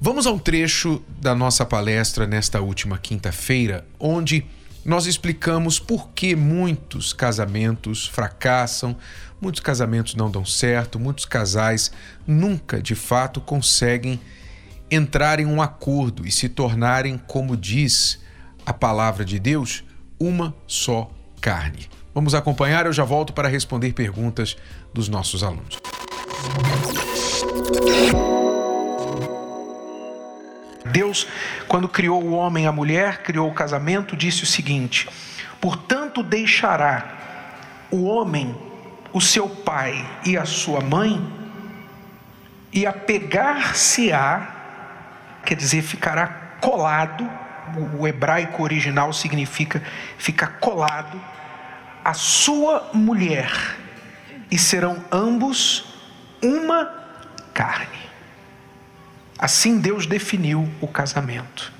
Vamos a um trecho da nossa palestra nesta última quinta-feira, onde nós explicamos por que muitos casamentos fracassam, muitos casamentos não dão certo, muitos casais nunca de fato conseguem entrar em um acordo e se tornarem, como diz a palavra de Deus, uma só carne. Vamos acompanhar, eu já volto para responder perguntas dos nossos alunos. Deus, quando criou o homem e a mulher, criou o casamento, disse o seguinte: Portanto, deixará o homem o seu pai e a sua mãe, e apegar-se-á, quer dizer, ficará colado, o hebraico original significa ficar colado, a sua mulher, e serão ambos uma carne. Assim Deus definiu o casamento.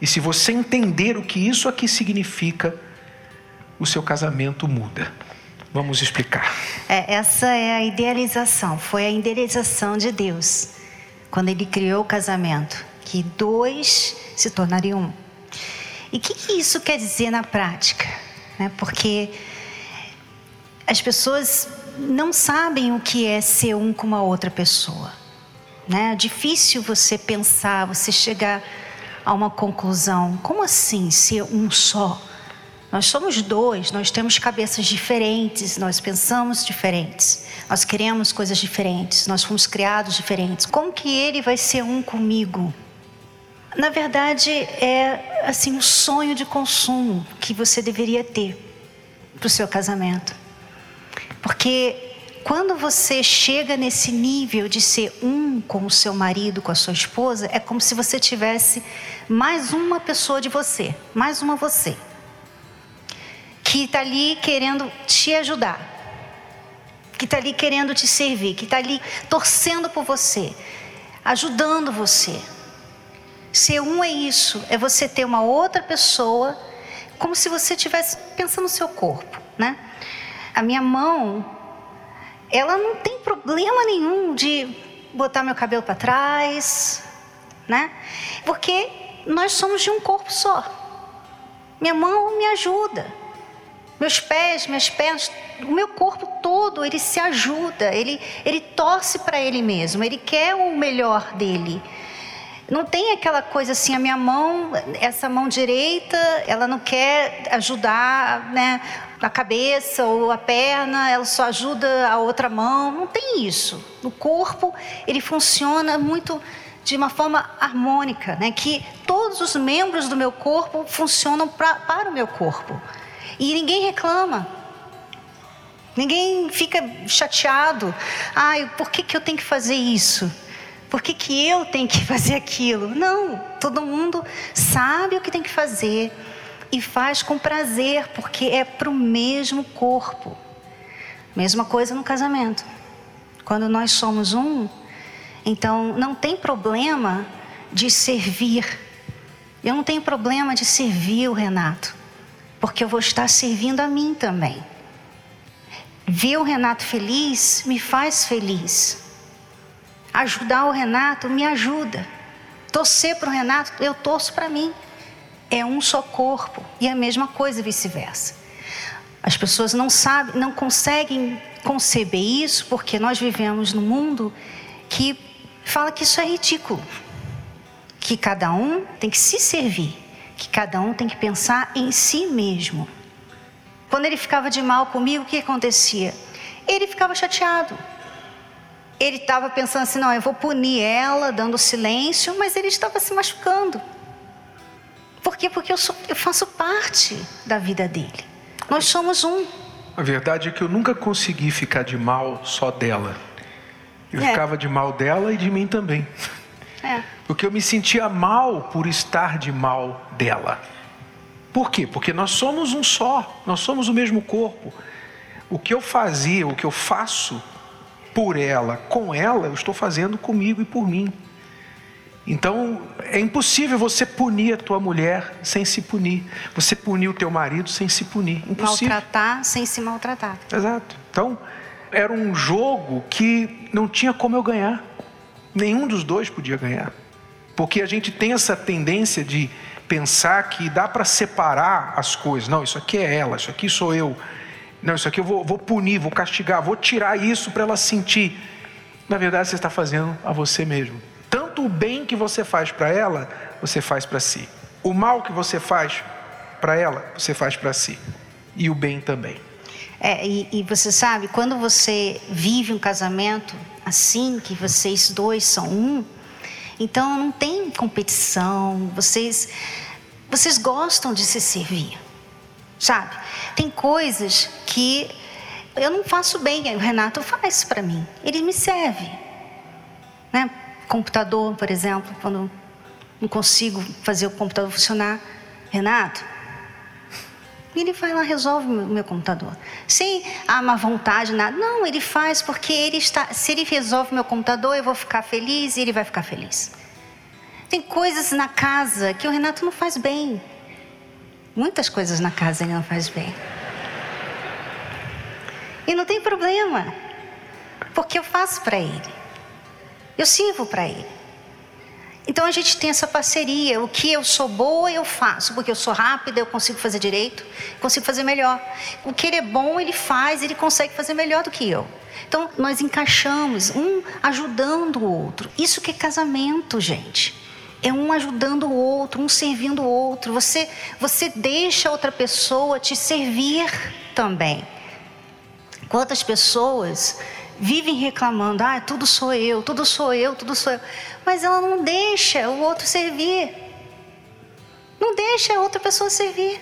E se você entender o que isso aqui significa, o seu casamento muda. Vamos explicar. É, essa é a idealização, foi a idealização de Deus, quando Ele criou o casamento, que dois se tornariam um. E o que, que, isso quer dizer na prática? Né? Porque as pessoas não sabem o que é ser um com uma outra pessoa. Né? É difícil você pensar, você chegar a uma conclusão. Como assim ser um só? Nós somos dois, nós temos cabeças diferentes, nós pensamos diferentes, nós queremos coisas diferentes, nós fomos criados diferentes. Como que ele vai ser um comigo? Na verdade, é assim um sonho de consumo que você deveria ter para o seu casamento. Porque quando você chega nesse nível de ser um com o seu marido, com a sua esposa, é como se você tivesse mais uma pessoa de você, mais uma você, que está ali querendo te ajudar, que está ali querendo te servir, que está ali torcendo por você, ajudando você. Ser um é isso, é você ter uma outra pessoa, como se você estivesse pensando no seu corpo, né? A minha mão ela não tem problema nenhum de botar meu cabelo para trás, né? Porque nós somos de um corpo só. Minha mão me ajuda. Meus pés, minhas pernas, o meu corpo todo, ele se ajuda, ele, ele torce para ele mesmo, ele quer o melhor dele. Não tem aquela coisa assim, a minha mão, essa mão direita, ela não quer ajudar né, a cabeça ou a perna, ela só ajuda a outra mão. Não tem isso. O corpo, ele funciona muito de uma forma harmônica, né? que todos os membros do meu corpo funcionam pra, para o meu corpo. E ninguém reclama. Ninguém fica chateado. Ai, por que, que eu tenho que fazer isso? Por que, que eu tenho que fazer aquilo? Não, todo mundo sabe o que tem que fazer e faz com prazer, porque é para o mesmo corpo. Mesma coisa no casamento. Quando nós somos um, então não tem problema de servir. Eu não tenho problema de servir o Renato, porque eu vou estar servindo a mim também. Ver o Renato feliz me faz feliz. Ajudar o Renato me ajuda. Torcer para o Renato, eu torço para mim. É um só corpo. E a mesma coisa vice-versa. As pessoas não sabem, não conseguem conceber isso porque nós vivemos num mundo que fala que isso é ridículo. Que cada um tem que se servir, que cada um tem que pensar em si mesmo. Quando ele ficava de mal comigo, o que acontecia? Ele ficava chateado ele estava pensando assim: não, eu vou punir ela, dando silêncio, mas ele estava se machucando. Por quê? Porque eu, sou, eu faço parte da vida dele. Nós somos um. A verdade é que eu nunca consegui ficar de mal só dela. Eu é. ficava de mal dela e de mim também. É. Porque eu me sentia mal por estar de mal dela. Por quê? Porque nós somos um só, nós somos o mesmo corpo. O que eu fazia, o que eu faço por ela, com ela, eu estou fazendo comigo e por mim. Então, é impossível você punir a tua mulher sem se punir. Você punir o teu marido sem se punir. Impossível. Maltratar sem se maltratar. Exato. Então, era um jogo que não tinha como eu ganhar. Nenhum dos dois podia ganhar. Porque a gente tem essa tendência de pensar que dá para separar as coisas. Não, isso aqui é ela, isso aqui sou eu. Não, isso aqui eu vou, vou punir, vou castigar, vou tirar isso para ela sentir. Na verdade, você está fazendo a você mesmo. Tanto o bem que você faz para ela, você faz para si. O mal que você faz para ela, você faz para si. E o bem também. É, e, e, você sabe, quando você vive um casamento assim, que vocês dois são um, então não tem competição, vocês, vocês gostam de se servir, sabe? Tem coisas que eu não faço bem, o Renato faz para mim, ele me serve, né? Computador, por exemplo, quando não consigo fazer o computador funcionar. Renato, ele vai lá resolve o meu computador. Sem a má vontade, nada. Não, ele faz porque ele está. Se ele resolve o meu computador, eu vou ficar feliz e ele vai ficar feliz. Tem coisas na casa que o Renato não faz bem. Muitas coisas na casa ele não faz bem. E não tem problema, porque eu faço para ele. Eu sirvo para Ele. Então a gente tem essa parceria. O que eu sou boa, eu faço. Porque eu sou rápida, eu consigo fazer direito, consigo fazer melhor. O que ele é bom, ele faz, ele consegue fazer melhor do que eu. Então nós encaixamos, um ajudando o outro. Isso que é casamento, gente. É um ajudando o outro, um servindo o outro. Você, você deixa outra pessoa te servir também. Quantas pessoas vivem reclamando, ah, tudo sou eu, tudo sou eu, tudo sou eu. Mas ela não deixa o outro servir. Não deixa a outra pessoa servir.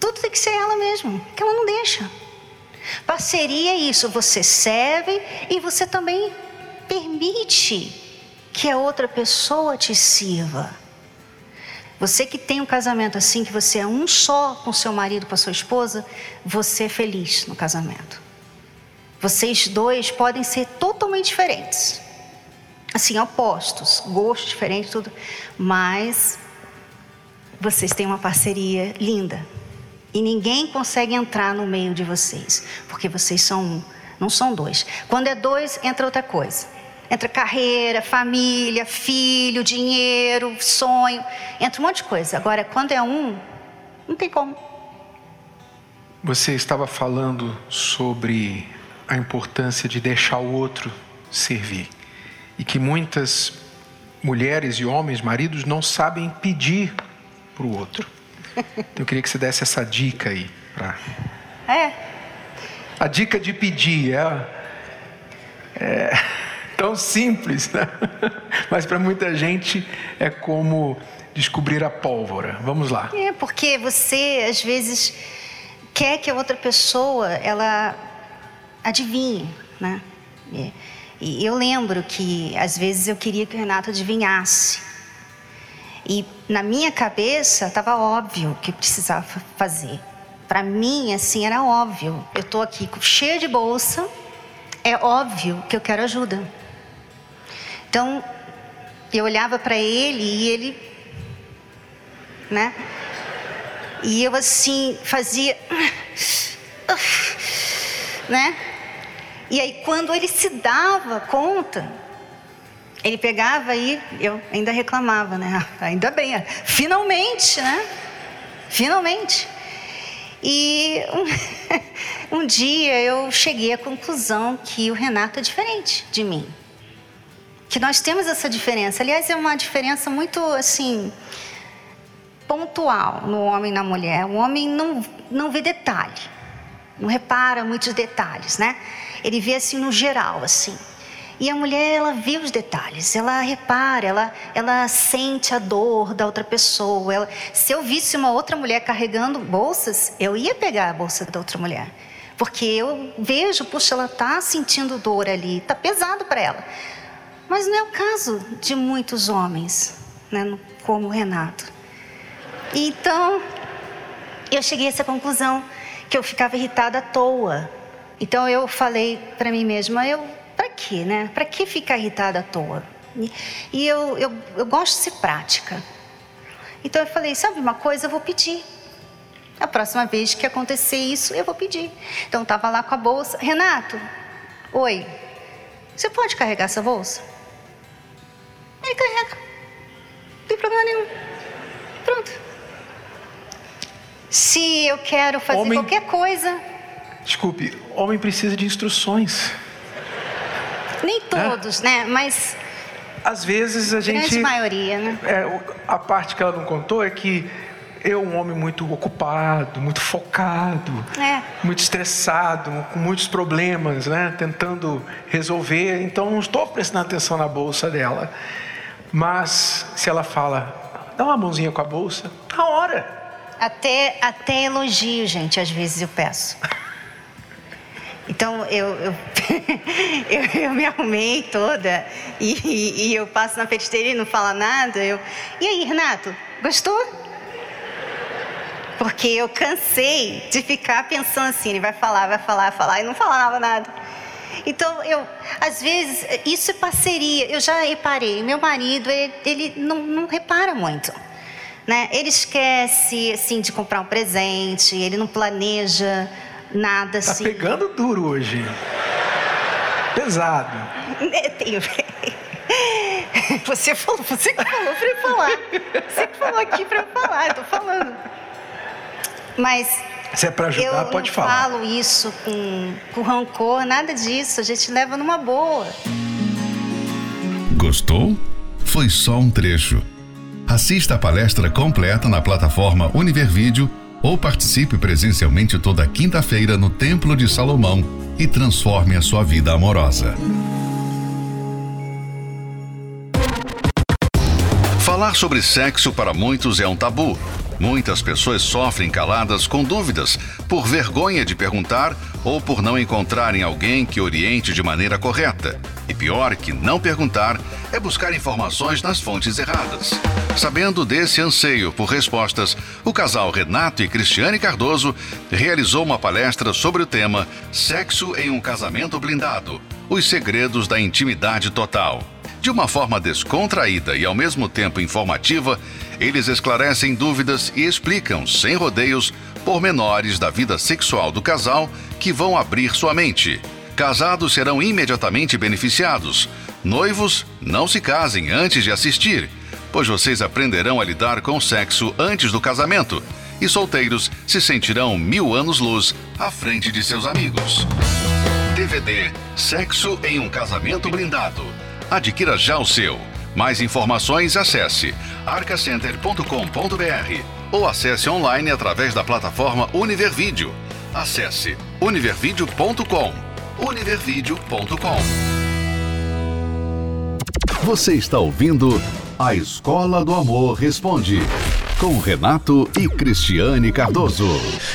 Tudo tem que ser ela mesmo, que ela não deixa. Parceria é isso, você serve e você também permite que a outra pessoa te sirva. Você que tem um casamento assim, que você é um só com seu marido, com a sua esposa, você é feliz no casamento. Vocês dois podem ser totalmente diferentes. Assim, opostos, gostos diferentes, tudo. Mas vocês têm uma parceria linda. E ninguém consegue entrar no meio de vocês, porque vocês são um, não são dois. Quando é dois, entra outra coisa. Entra carreira, família, filho, dinheiro, sonho, entra um monte de coisa. Agora, quando é um, não tem como. Você estava falando sobre a importância de deixar o outro servir. E que muitas mulheres e homens, maridos, não sabem pedir para o outro. Então eu queria que você desse essa dica aí. Pra... É. A dica de pedir é, é tão simples, né? mas para muita gente é como descobrir a pólvora. Vamos lá. É, porque você às vezes quer que a outra pessoa ela adivinhe, né? E, e eu lembro que às vezes eu queria que o Renato adivinhasse. E na minha cabeça estava óbvio o que precisava fazer. Para mim, assim, era óbvio. Eu estou aqui cheia de bolsa, é óbvio que eu quero ajuda. Então, eu olhava para ele e ele, né? E eu assim fazia, né? E aí, quando ele se dava conta, ele pegava e eu ainda reclamava, né? Ainda bem, finalmente, né? Finalmente. E um, um, dia eu cheguei à conclusão que o Renato é diferente de mim. Que nós temos essa diferença. Aliás, é uma diferença muito assim pontual no homem e na mulher. O homem não, não vê detalhe, não repara muitos detalhes, né? Ele vê assim no geral, assim. E a mulher, ela vê os detalhes, ela repara, ela, ela sente a dor da outra pessoa. Ela, se eu visse uma outra mulher carregando bolsas, eu ia pegar a bolsa da outra mulher. Porque eu vejo, puxa, ela está sentindo dor ali, está pesado para ela. Mas não é o caso de muitos homens, né, como o Renato. Então, eu cheguei a essa conclusão que eu ficava irritada à toa. Então eu falei para mim mesma, eu para quê, né? Para que ficar irritada à toa? E eu, eu, eu gosto de ser prática. Então eu falei, sabe uma coisa, eu vou pedir. A próxima vez que acontecer isso, eu vou pedir. Então eu estava lá com a bolsa. Renato, oi, você pode carregar essa bolsa? Ele carrega. Não tem problema nenhum. Pronto. Se eu quero fazer homem, qualquer coisa. Desculpe, homem precisa de instruções. Nem todos, é? né? Mas. Às vezes a gente. Grande maioria, né? É, a parte que ela não contou é que eu, um homem muito ocupado, muito focado, é. muito estressado, com muitos problemas, né? Tentando resolver, então não estou prestando atenção na bolsa dela. Mas se ela fala, dá uma mãozinha com a bolsa, na hora. Até, até elogio, gente, às vezes eu peço. Então eu, eu, eu, eu, me arrumei toda e, e, eu passo na pedisteira e não fala nada. Eu, e aí, Renato, gostou? Porque eu cansei de ficar pensando assim, ele vai falar, vai falar, vai falar, e não falava nada. Então, eu, às vezes, isso é parceria. Eu já reparei, meu marido, ele, ele não, não repara muito. Né? Ele esquece, assim, de comprar um presente, ele não planeja nada, tá assim. Tá pegando duro hoje. Pesado. Você falou, você que falou para eu falar. Você que falou aqui para eu falar, eu tô falando. Mas se é para ajudar, eu pode não falar. falo isso com, com rancor, nada disso. A gente leva numa boa. Gostou? Foi só um trecho. Assista a palestra completa na plataforma Univervídeo ou participe presencialmente toda quinta-feira no Templo de Salomão e transforme a sua vida amorosa. Falar sobre sexo para muitos é um tabu. Muitas pessoas sofrem caladas com dúvidas, por vergonha de perguntar ou por não encontrarem alguém que oriente de maneira correta. E pior que não perguntar é buscar informações nas fontes erradas. Sabendo desse anseio por respostas, o casal Renato e Cristiane Cardoso realizou uma palestra sobre o tema Sexo em um Casamento Blindado Os Segredos da Intimidade Total. De uma forma descontraída e ao mesmo tempo informativa, eles esclarecem dúvidas e explicam, sem rodeios, pormenores da vida sexual do casal que vão abrir sua mente. Casados serão imediatamente beneficiados. Noivos, não se casem antes de assistir, pois vocês aprenderão a lidar com o sexo antes do casamento. E solteiros se sentirão mil anos-luz à frente de seus amigos. DVD Sexo em um Casamento Blindado. Adquira já o seu. Mais informações acesse arcacenter.com.br ou acesse online através da plataforma Univervídeo. Acesse univervideo.com. univervideo.com. Você está ouvindo A Escola do Amor Responde com Renato e Cristiane Cardoso.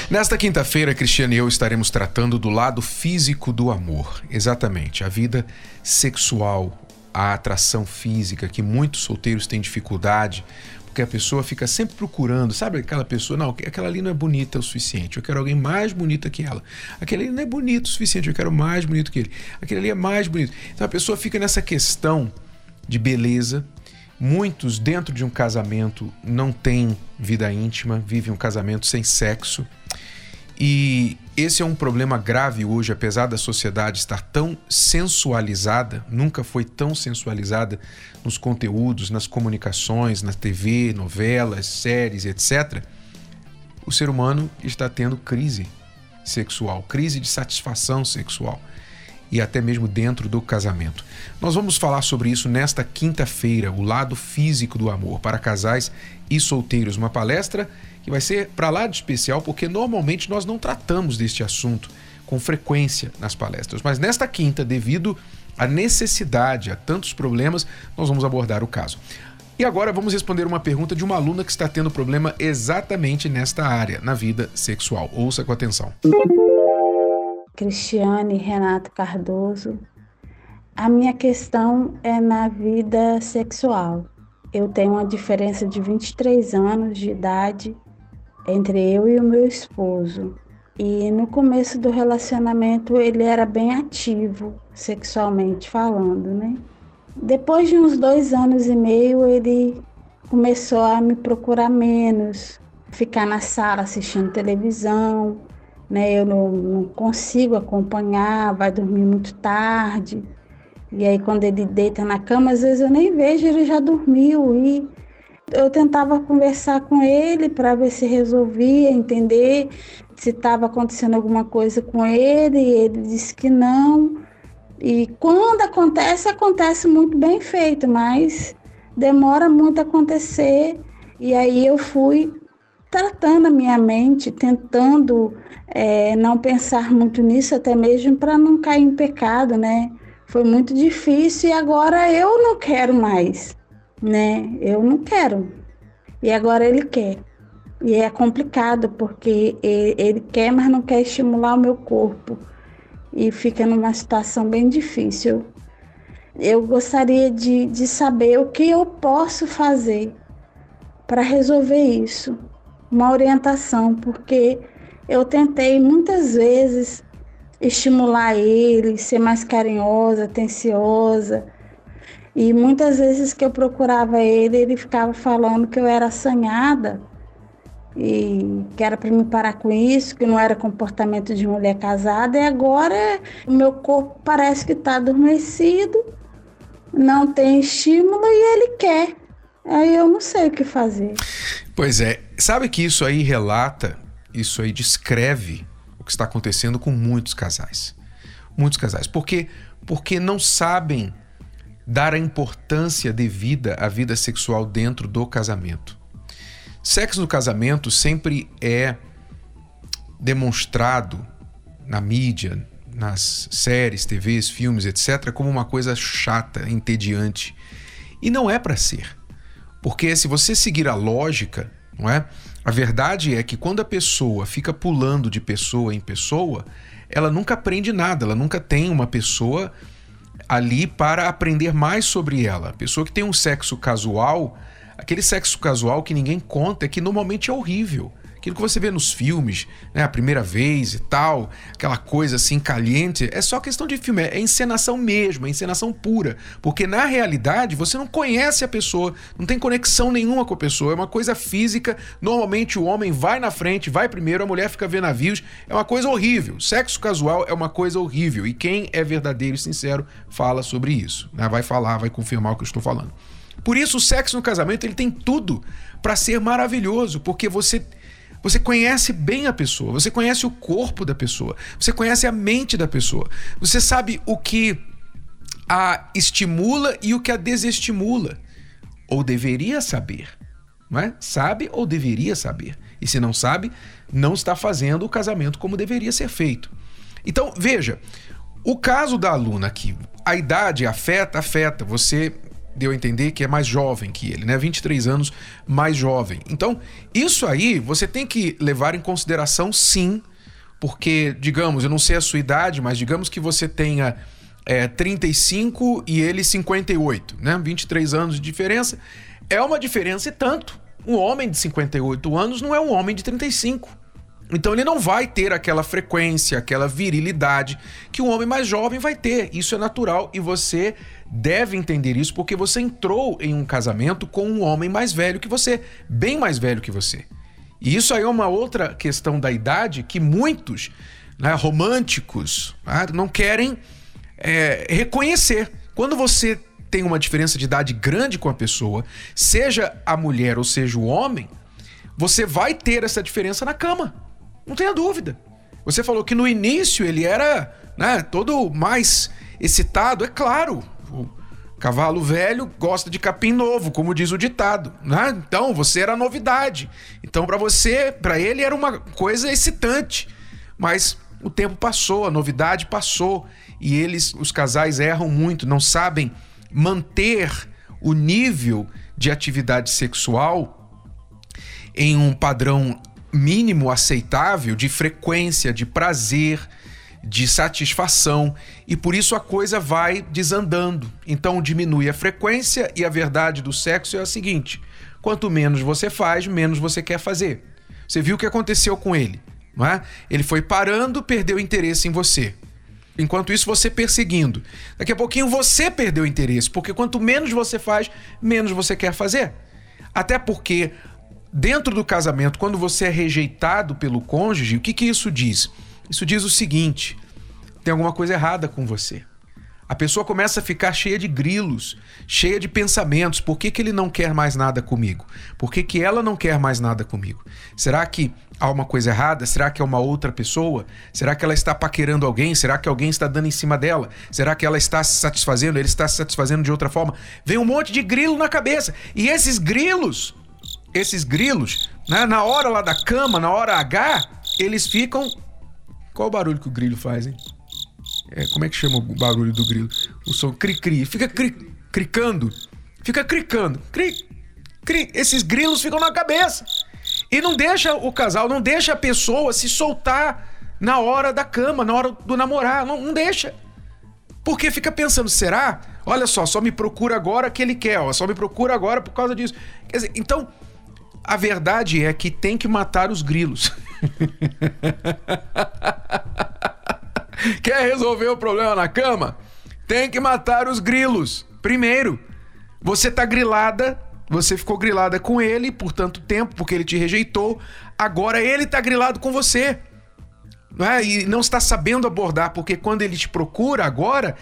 Nesta quinta-feira, Cristiane e eu estaremos tratando do lado físico do amor. Exatamente, a vida sexual, a atração física, que muitos solteiros têm dificuldade, porque a pessoa fica sempre procurando, sabe aquela pessoa, não, aquela ali não é bonita o suficiente, eu quero alguém mais bonita que ela. Aquele ali não é bonito o suficiente, eu quero mais bonito que ele. Aquele ali é mais bonito. Então a pessoa fica nessa questão de beleza. Muitos dentro de um casamento não têm vida íntima, vivem um casamento sem sexo. E esse é um problema grave hoje, apesar da sociedade estar tão sensualizada, nunca foi tão sensualizada nos conteúdos, nas comunicações, na TV, novelas, séries, etc. O ser humano está tendo crise sexual, crise de satisfação sexual e até mesmo dentro do casamento. Nós vamos falar sobre isso nesta quinta-feira, o lado físico do amor para casais e solteiros, uma palestra vai ser para lá de especial, porque normalmente nós não tratamos deste assunto com frequência nas palestras. Mas nesta quinta, devido à necessidade, a tantos problemas, nós vamos abordar o caso. E agora vamos responder uma pergunta de uma aluna que está tendo problema exatamente nesta área, na vida sexual. Ouça com atenção. Cristiane Renato Cardoso. A minha questão é na vida sexual. Eu tenho uma diferença de 23 anos de idade entre eu e o meu esposo. E no começo do relacionamento ele era bem ativo, sexualmente falando, né? Depois de uns dois anos e meio, ele começou a me procurar menos, ficar na sala assistindo televisão, né? Eu não, não consigo acompanhar, vai dormir muito tarde. E aí quando ele deita na cama, às vezes eu nem vejo, ele já dormiu e eu tentava conversar com ele para ver se resolvia, entender se estava acontecendo alguma coisa com ele, e ele disse que não. E quando acontece, acontece muito bem feito, mas demora muito a acontecer. E aí eu fui tratando a minha mente, tentando é, não pensar muito nisso, até mesmo para não cair em pecado, né? Foi muito difícil e agora eu não quero mais, né? Eu não quero. E agora ele quer. E é complicado porque ele quer, mas não quer estimular o meu corpo. E fica numa situação bem difícil. Eu gostaria de, de saber o que eu posso fazer para resolver isso. Uma orientação, porque eu tentei muitas vezes estimular ele, ser mais carinhosa, atenciosa. E muitas vezes que eu procurava ele, ele ficava falando que eu era assanhada e que era para me parar com isso, que não era comportamento de mulher casada. E agora o meu corpo parece que está adormecido, não tem estímulo e ele quer. Aí eu não sei o que fazer. Pois é, sabe que isso aí relata, isso aí descreve o que está acontecendo com muitos casais. Muitos casais. Porque, porque não sabem dar a importância devida à vida sexual dentro do casamento. Sexo no casamento sempre é demonstrado na mídia, nas séries, TVs, filmes, etc., como uma coisa chata, entediante. E não é para ser. Porque se você seguir a lógica, não é? A verdade é que quando a pessoa fica pulando de pessoa em pessoa, ela nunca aprende nada, ela nunca tem uma pessoa ali para aprender mais sobre ela. Pessoa que tem um sexo casual, aquele sexo casual que ninguém conta, é que normalmente é horrível. Aquilo que você vê nos filmes, né, a primeira vez e tal, aquela coisa assim caliente, é só questão de filme, é encenação mesmo, é encenação pura. Porque na realidade você não conhece a pessoa, não tem conexão nenhuma com a pessoa, é uma coisa física. Normalmente o homem vai na frente, vai primeiro, a mulher fica vendo navios, é uma coisa horrível. Sexo casual é uma coisa horrível e quem é verdadeiro e sincero fala sobre isso, né? vai falar, vai confirmar o que eu estou falando. Por isso o sexo no casamento ele tem tudo para ser maravilhoso, porque você você conhece bem a pessoa, você conhece o corpo da pessoa, você conhece a mente da pessoa, você sabe o que a estimula e o que a desestimula. Ou deveria saber, não é? Sabe ou deveria saber. E se não sabe, não está fazendo o casamento como deveria ser feito. Então, veja, o caso da aluna aqui, a idade afeta, afeta. Você deu a entender que é mais jovem que ele, né? 23 anos mais jovem. Então, isso aí você tem que levar em consideração sim, porque, digamos, eu não sei a sua idade, mas digamos que você tenha é, 35 e ele 58, né? 23 anos de diferença. É uma diferença e tanto. Um homem de 58 anos não é um homem de 35. Então ele não vai ter aquela frequência, aquela virilidade que um homem mais jovem vai ter. Isso é natural e você deve entender isso porque você entrou em um casamento com um homem mais velho que você, bem mais velho que você. E isso aí é uma outra questão da idade que muitos né, românticos né, não querem é, reconhecer. Quando você tem uma diferença de idade grande com a pessoa, seja a mulher ou seja o homem, você vai ter essa diferença na cama. Não tenha dúvida. Você falou que no início ele era né, todo mais excitado, é claro. O cavalo velho gosta de capim novo, como diz o ditado, né? Então você era novidade. Então para você, para ele era uma coisa excitante. Mas o tempo passou, a novidade passou e eles, os casais erram muito, não sabem manter o nível de atividade sexual em um padrão mínimo aceitável de frequência, de prazer, de satisfação e por isso a coisa vai desandando. Então diminui a frequência e a verdade do sexo é a seguinte: quanto menos você faz, menos você quer fazer. Você viu o que aconteceu com ele, não é? Ele foi parando, perdeu interesse em você. Enquanto isso, você perseguindo. Daqui a pouquinho você perdeu interesse, porque quanto menos você faz, menos você quer fazer. Até porque, dentro do casamento, quando você é rejeitado pelo cônjuge, o que, que isso diz? Isso diz o seguinte: tem alguma coisa errada com você. A pessoa começa a ficar cheia de grilos, cheia de pensamentos. Por que, que ele não quer mais nada comigo? Por que, que ela não quer mais nada comigo? Será que há uma coisa errada? Será que é uma outra pessoa? Será que ela está paquerando alguém? Será que alguém está dando em cima dela? Será que ela está se satisfazendo? Ele está se satisfazendo de outra forma? Vem um monte de grilo na cabeça. E esses grilos, esses grilos, né, na hora lá da cama, na hora H, eles ficam. Qual o barulho que o grilho faz, hein? É, como é que chama o barulho do grilo? O som cri-cri. Fica cri, cricando. Fica cricando. Cri, cri. Esses grilos ficam na cabeça. E não deixa o casal, não deixa a pessoa se soltar na hora da cama, na hora do namorar. Não, não deixa. Porque fica pensando, será? Olha só, só me procura agora que ele quer, ó, só me procura agora por causa disso. Quer dizer, então, a verdade é que tem que matar os grilos. Quer resolver o problema na cama? Tem que matar os grilos. Primeiro, você tá grilada, você ficou grilada com ele por tanto tempo porque ele te rejeitou. Agora ele tá grilado com você. Não é? E não está sabendo abordar, porque quando ele te procura agora,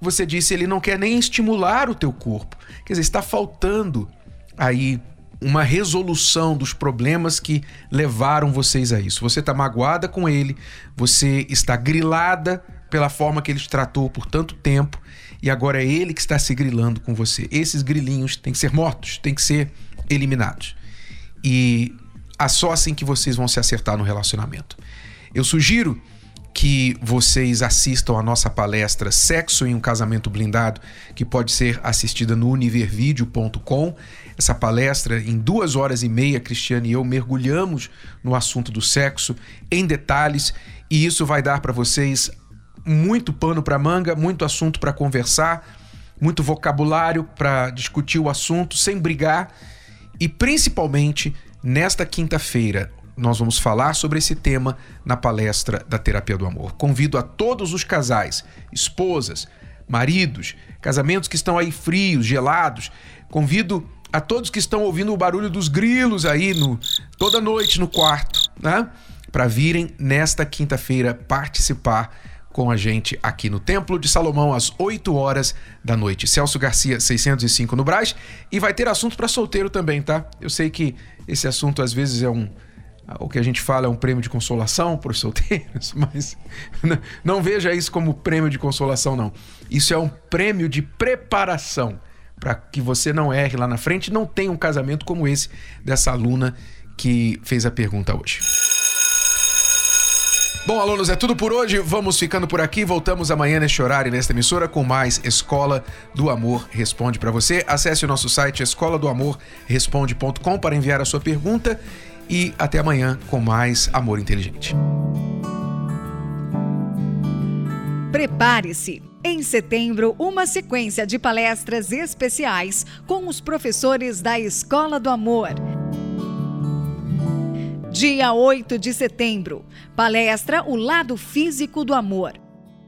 você disse ele não quer nem estimular o teu corpo. Quer dizer, está faltando aí uma resolução dos problemas que levaram vocês a isso. Você está magoada com ele, você está grilada pela forma que ele te tratou por tanto tempo e agora é ele que está se grilando com você. Esses grilinhos têm que ser mortos, têm que ser eliminados. E é só assim que vocês vão se acertar no relacionamento. Eu sugiro que vocês assistam a nossa palestra Sexo em um Casamento Blindado, que pode ser assistida no univervideo.com. Essa palestra, em duas horas e meia, Cristiane e eu mergulhamos no assunto do sexo em detalhes, e isso vai dar para vocês muito pano para manga, muito assunto para conversar, muito vocabulário para discutir o assunto sem brigar, e principalmente nesta quinta-feira, nós vamos falar sobre esse tema na palestra da Terapia do Amor. Convido a todos os casais, esposas, maridos, casamentos que estão aí frios, gelados. Convido a todos que estão ouvindo o barulho dos grilos aí no toda noite no quarto, né? Para virem nesta quinta-feira participar com a gente aqui no Templo de Salomão às 8 horas da noite. Celso Garcia 605 no Brás e vai ter assunto para solteiro também, tá? Eu sei que esse assunto às vezes é um o que a gente fala é um prêmio de consolação para os solteiros, mas não veja isso como prêmio de consolação, não. Isso é um prêmio de preparação para que você não erre lá na frente e não tenha um casamento como esse dessa aluna que fez a pergunta hoje. Bom, alunos, é tudo por hoje. Vamos ficando por aqui. Voltamos amanhã neste horário e nesta emissora com mais Escola do Amor Responde para você. Acesse o nosso site escola do amor responde.com para enviar a sua pergunta e até amanhã com mais Amor Inteligente. Prepare-se! Em setembro, uma sequência de palestras especiais com os professores da Escola do Amor. Dia 8 de setembro, palestra O Lado Físico do Amor.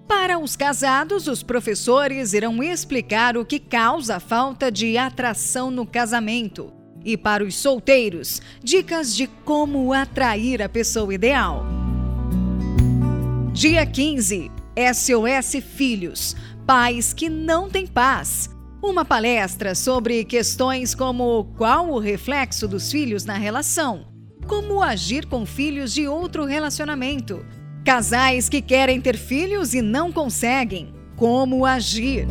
Para os casados, os professores irão explicar o que causa a falta de atração no casamento e para os solteiros, dicas de como atrair a pessoa ideal. Dia 15, SOS Filhos, pais que não têm paz. Uma palestra sobre questões como qual o reflexo dos filhos na relação, como agir com filhos de outro relacionamento, casais que querem ter filhos e não conseguem, como agir.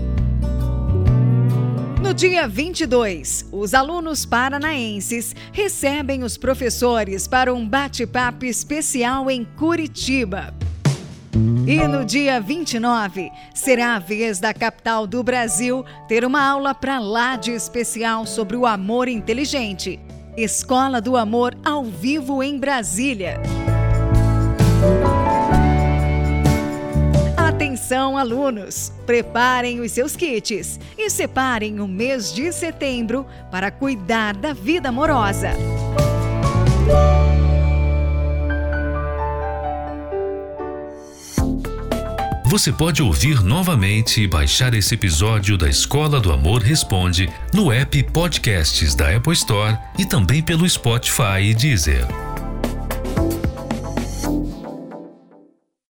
No dia 22, os alunos paranaenses recebem os professores para um bate-papo especial em Curitiba. E no dia 29, será a vez da capital do Brasil ter uma aula para lá de especial sobre o amor inteligente. Escola do Amor ao vivo em Brasília. Atenção, alunos! Preparem os seus kits e separem o mês de setembro para cuidar da vida amorosa. Você pode ouvir novamente e baixar esse episódio da Escola do Amor Responde no app Podcasts da Apple Store e também pelo Spotify e Deezer.